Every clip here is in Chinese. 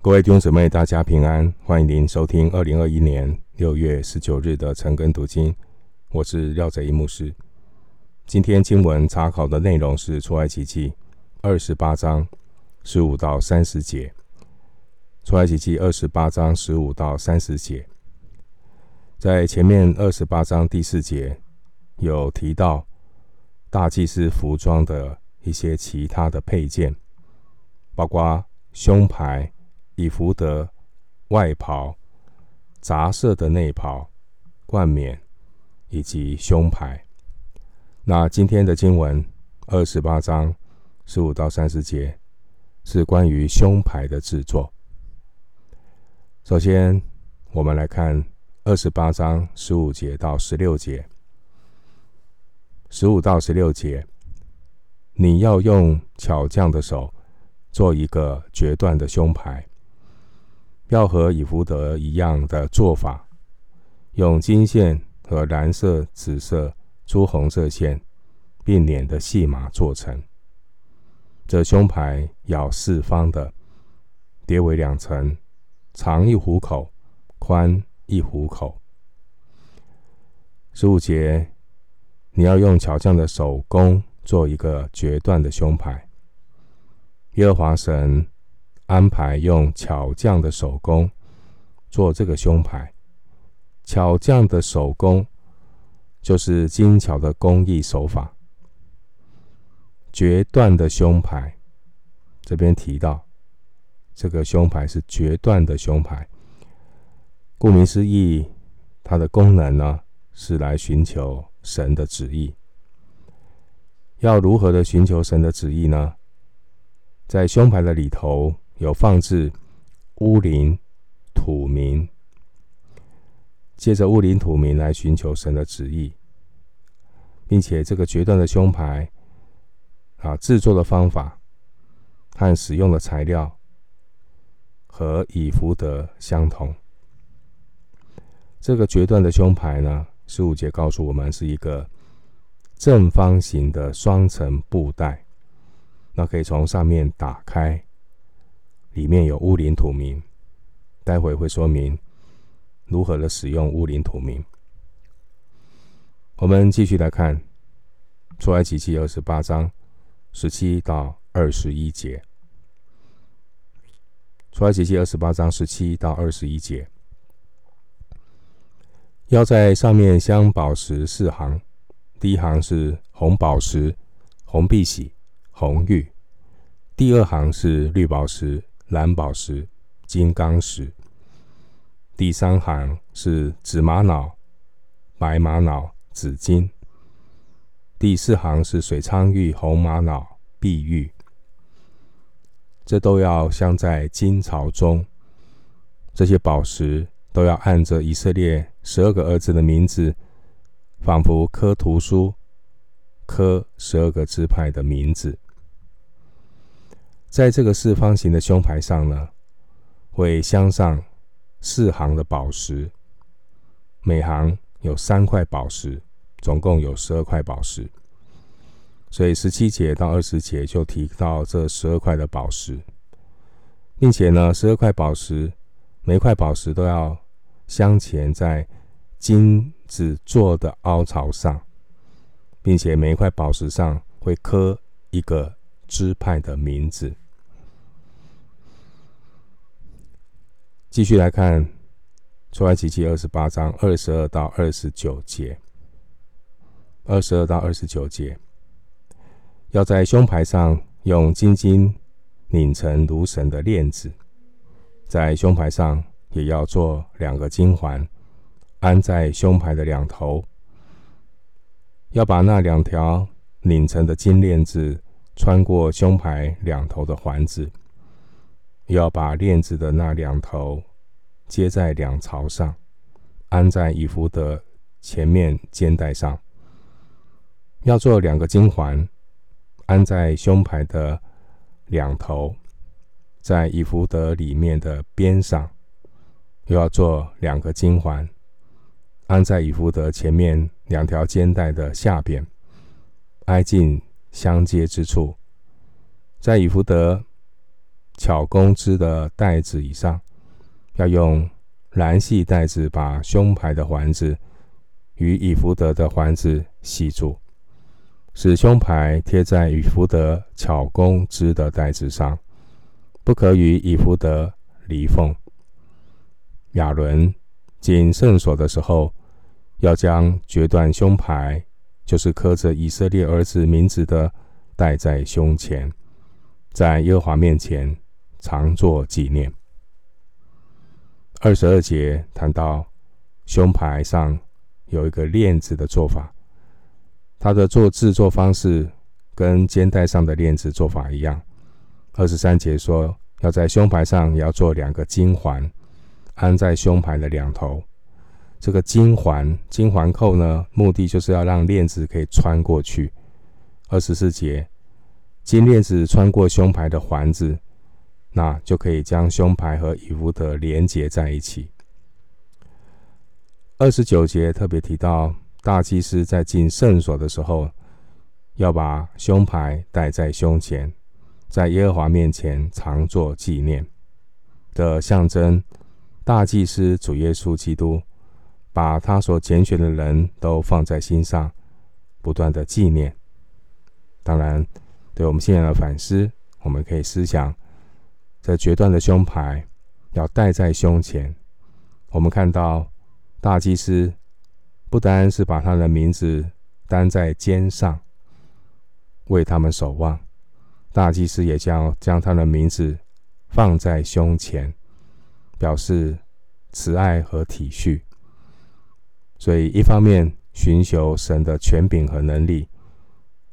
各位弟兄姊妹，大家平安！欢迎您收听二零二一年六月十九日的晨更读经，我是廖泽一牧师。今天经文查考的内容是出埃及记二十八章十五到三十节。出埃及记二十八章十五到三十节，在前面二十八章第四节有提到大祭司服装的一些其他的配件，包括胸牌。以弗得、外袍、杂色的内袍、冠冕以及胸牌。那今天的经文二十八章十五到三十节是关于胸牌的制作。首先，我们来看二十八章十五节到十六节。十五到十六节，你要用巧匠的手做一个决断的胸牌。要和以弗得一样的做法，用金线和蓝色、紫色、朱红色线并捻的细麻做成。这胸牌要四方的，叠为两层，长一虎口，宽一虎口。十五节，你要用巧匠的手工做一个决断的胸牌。耶和华神。安排用巧匠的手工做这个胸牌，巧匠的手工就是精巧的工艺手法。决断的胸牌，这边提到这个胸牌是决断的胸牌。顾名思义，它的功能呢是来寻求神的旨意。要如何的寻求神的旨意呢？在胸牌的里头。有放置乌林土民，借着乌林土民来寻求神的旨意，并且这个决断的胸牌啊，制作的方法和使用的材料和以弗得相同。这个决断的胸牌呢，十五节告诉我们是一个正方形的双层布袋，那可以从上面打开。里面有乌灵土明，待会会说明如何的使用乌灵土明。我们继续来看出埃及记二十八章十七到二十一节。出埃及记二十八章十七到二十一节，要在上面镶宝石四行，第一行是红宝石、红碧玺、红玉，第二行是绿宝石。蓝宝石、金刚石。第三行是紫玛瑙、白玛瑙、紫金。第四行是水苍玉、红玛瑙、碧玉。这都要镶在金槽中。这些宝石都要按着以色列十二个儿子的名字，仿佛刻图书，刻十二个支派的名字。在这个四方形的胸牌上呢，会镶上四行的宝石，每行有三块宝石，总共有十二块宝石。所以十七节到二十节就提到这十二块的宝石，并且呢，十二块宝石每块宝石都要镶嵌在金子做的凹槽上，并且每一块宝石上会刻一个支派的名字。继续来看《出埃及记》二十八章二十二到二十九节。二十二到二十九节，要在胸牌上用金金拧成如绳的链子，在胸牌上也要做两个金环，安在胸牌的两头。要把那两条拧成的金链子。穿过胸牌两头的环子，要把链子的那两头接在两槽上，安在以弗得前面肩带上。要做两个金环，安在胸牌的两头，在以弗得里面的边上，又要做两个金环，安在以弗得前面两条肩带的下边，挨近相接之处，在以弗德巧工织的带子以上，要用蓝细带子把胸牌的环子与以弗德的环子系住，使胸牌贴在以弗德巧工织的带子上，不可与以弗德离缝。亚伦进圣所的时候，要将决断胸牌，就是刻着以色列儿子名字的，戴在胸前，在耶和华面前常作纪念。二十二节谈到胸牌上有一个链子的做法，它的做制作方式跟肩带上的链子做法一样。二十三节说，要在胸牌上也要做两个金环，安在胸牌的两头。这个金环、金环扣呢，目的就是要让链子可以穿过去。二十四节，金链子穿过胸牌的环子，那就可以将胸牌和以弗得连接在一起。二十九节特别提到，大祭司在进圣所的时候，要把胸牌戴在胸前，在耶和华面前常作纪念的象征。大祭司主耶稣基督。把他所拣选的人都放在心上，不断的纪念。当然，对我们现在的反思，我们可以思想，这决断的胸牌要戴在胸前。我们看到大祭司不单是把他的名字担在肩上，为他们守望，大祭司也将将他的名字放在胸前，表示慈爱和体恤。所以，一方面寻求神的权柄和能力，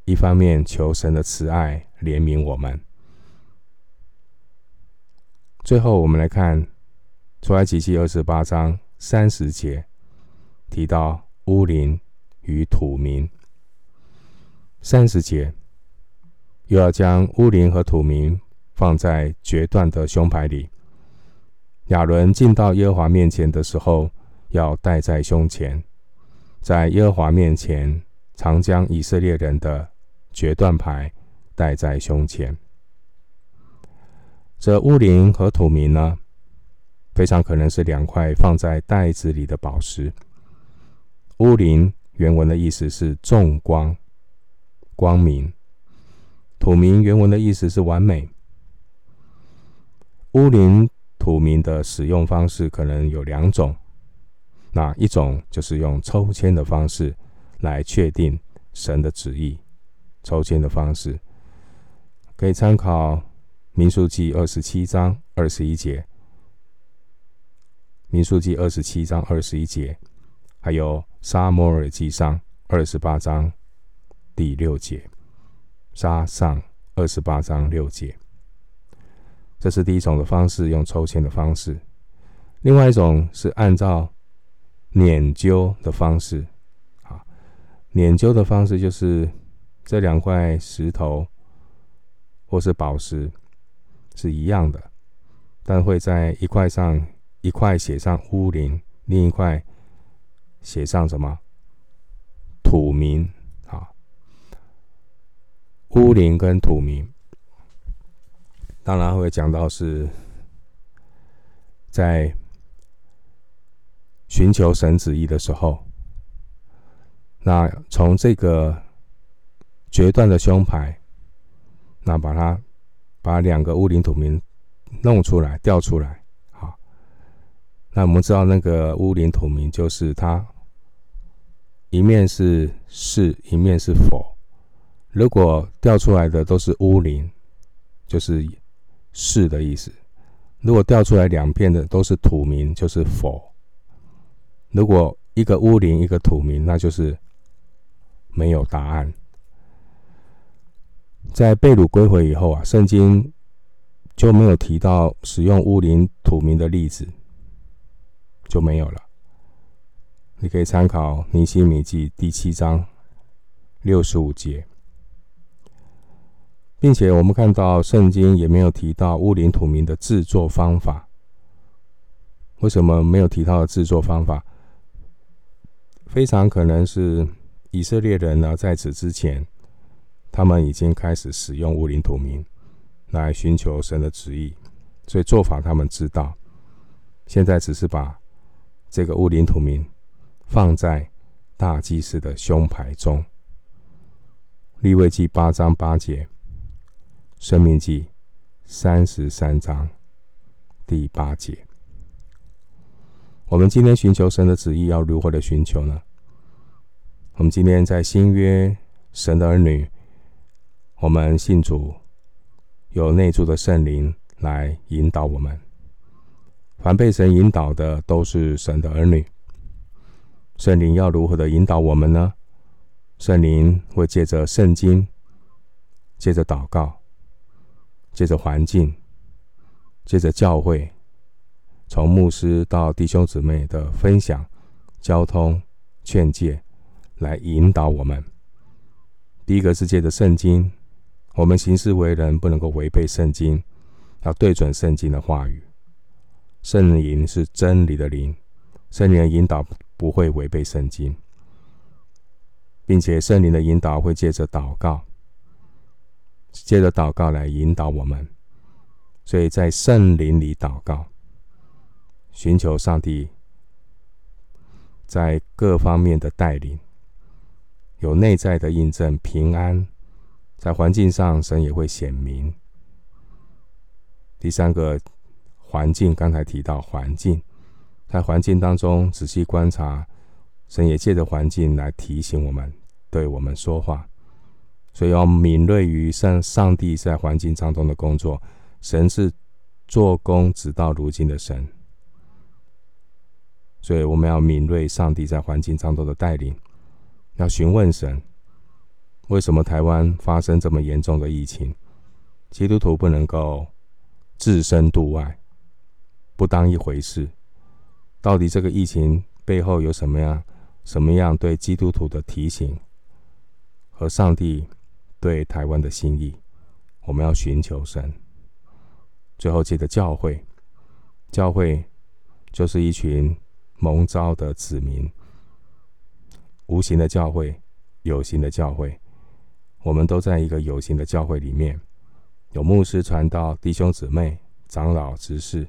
一方面求神的慈爱怜悯我们。最后，我们来看出埃及记二十八章三十节，提到乌灵与土民。三十节又要将乌灵和土民放在决断的胸牌里。亚伦进到耶和华面前的时候。要戴在胸前，在耶和华面前常将以色列人的决断牌戴在胸前。这乌灵和土民呢，非常可能是两块放在袋子里的宝石。乌灵原文的意思是众光、光明；土民原文的意思是完美。乌灵、土民的使用方式可能有两种。那一种就是用抽签的方式来确定神的旨意，抽签的方式可以参考民数记二十七章二十一节，民数记二十七章二十一节，还有撒摩尔记上二十八章第六节，撒上二十八章六节，这是第一种的方式，用抽签的方式。另外一种是按照。拈阄的方式，啊，拈阄的方式就是这两块石头或是宝石是一样的，但会在一块上一块写上乌灵，另一块写上什么？土名，啊，乌灵跟土名，当然会讲到是在。寻求神旨意的时候，那从这个决断的胸牌，那把它把两个乌灵土民弄出来，调出来，好。那我们知道那个乌灵土民就是它一面是是，一面是否。如果调出来的都是乌灵，就是是的意思；如果调出来两片的都是土民，就是否。如果一个乌灵，一个土民，那就是没有答案。在被掳归回以后啊，圣经就没有提到使用乌灵、土民的例子，就没有了。你可以参考尼希米记第七章六十五节，并且我们看到圣经也没有提到乌灵、土民的制作方法。为什么没有提到制作方法？非常可能是以色列人呢，在此之前，他们已经开始使用乌林土民来寻求神的旨意。所以做法他们知道。现在只是把这个乌林土民放在大祭司的胸牌中。利未记八章八节，申命记三十三章第八节。我们今天寻求神的旨意，要如何的寻求呢？我们今天在新约神的儿女，我们信主，有内住的圣灵来引导我们。凡被神引导的，都是神的儿女。圣灵要如何的引导我们呢？圣灵会借着圣经，借着祷告，借着环境，借着教会，从牧师到弟兄姊妹的分享、交通、劝诫，来引导我们。第一个是借着圣经，我们行事为人不能够违背圣经，要对准圣经的话语。圣灵是真理的灵，圣灵的引导不会违背圣经，并且圣灵的引导会借着祷告，借着祷告来引导我们。所以在圣灵里祷告，寻求上帝在各方面的带领，有内在的印证平安，在环境上神也会显明。第三个。环境，刚才提到环境，在环境当中仔细观察，神也借着环境来提醒我们，对我们说话，所以要敏锐于上上帝在环境当中的工作。神是做工直到如今的神，所以我们要敏锐上帝在环境当中的带领，要询问神，为什么台湾发生这么严重的疫情？基督徒不能够置身度外。不当一回事，到底这个疫情背后有什么样、什么样对基督徒的提醒和上帝对台湾的心意？我们要寻求神。最后记得教会，教会就是一群蒙召的子民，无形的教会，有形的教会。我们都在一个有形的教会里面，有牧师传道、弟兄姊妹、长老执事。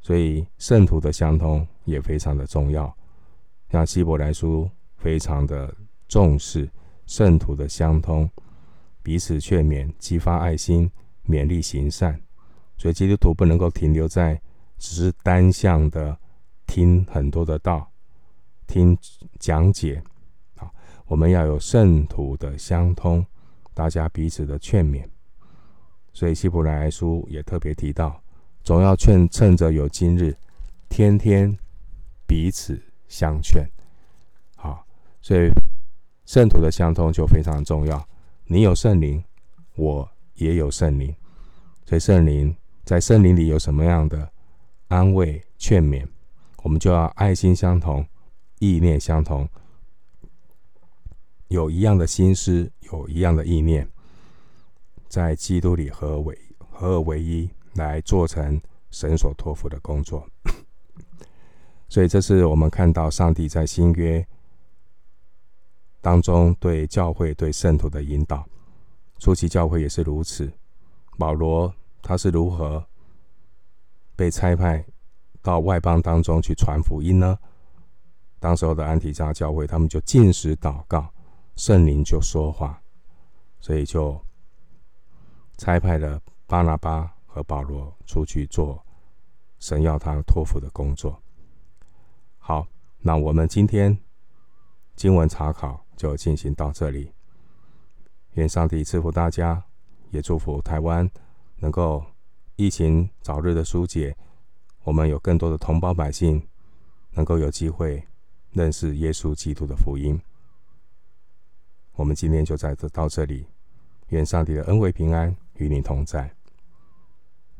所以圣徒的相通也非常的重要，像希伯来书非常的重视圣徒的相通，彼此劝勉、激发爱心、勉励行善。所以基督徒不能够停留在只是单向的听很多的道、听讲解啊，我们要有圣徒的相通，大家彼此的劝勉。所以希伯来书也特别提到。总要劝，趁着有今日，天天彼此相劝。好，所以圣徒的相通就非常重要。你有圣灵，我也有圣灵，所以圣灵在圣灵里有什么样的安慰劝勉，我们就要爱心相同，意念相同，有一样的心思，有一样的意念，在基督里合为合而为一。来做成神所托付的工作，所以这是我们看到上帝在新约当中对教会、对圣徒的引导。初期教会也是如此。保罗他是如何被差派到外邦当中去传福音呢？当时候的安提扎教会，他们就禁食祷告，圣灵就说话，所以就差派了巴拿巴。和保罗出去做神要他托付的工作。好，那我们今天经文查考就进行到这里。愿上帝赐福大家，也祝福台湾能够疫情早日的纾解，我们有更多的同胞百姓能够有机会认识耶稣基督的福音。我们今天就在这到这里，愿上帝的恩惠平安与你同在。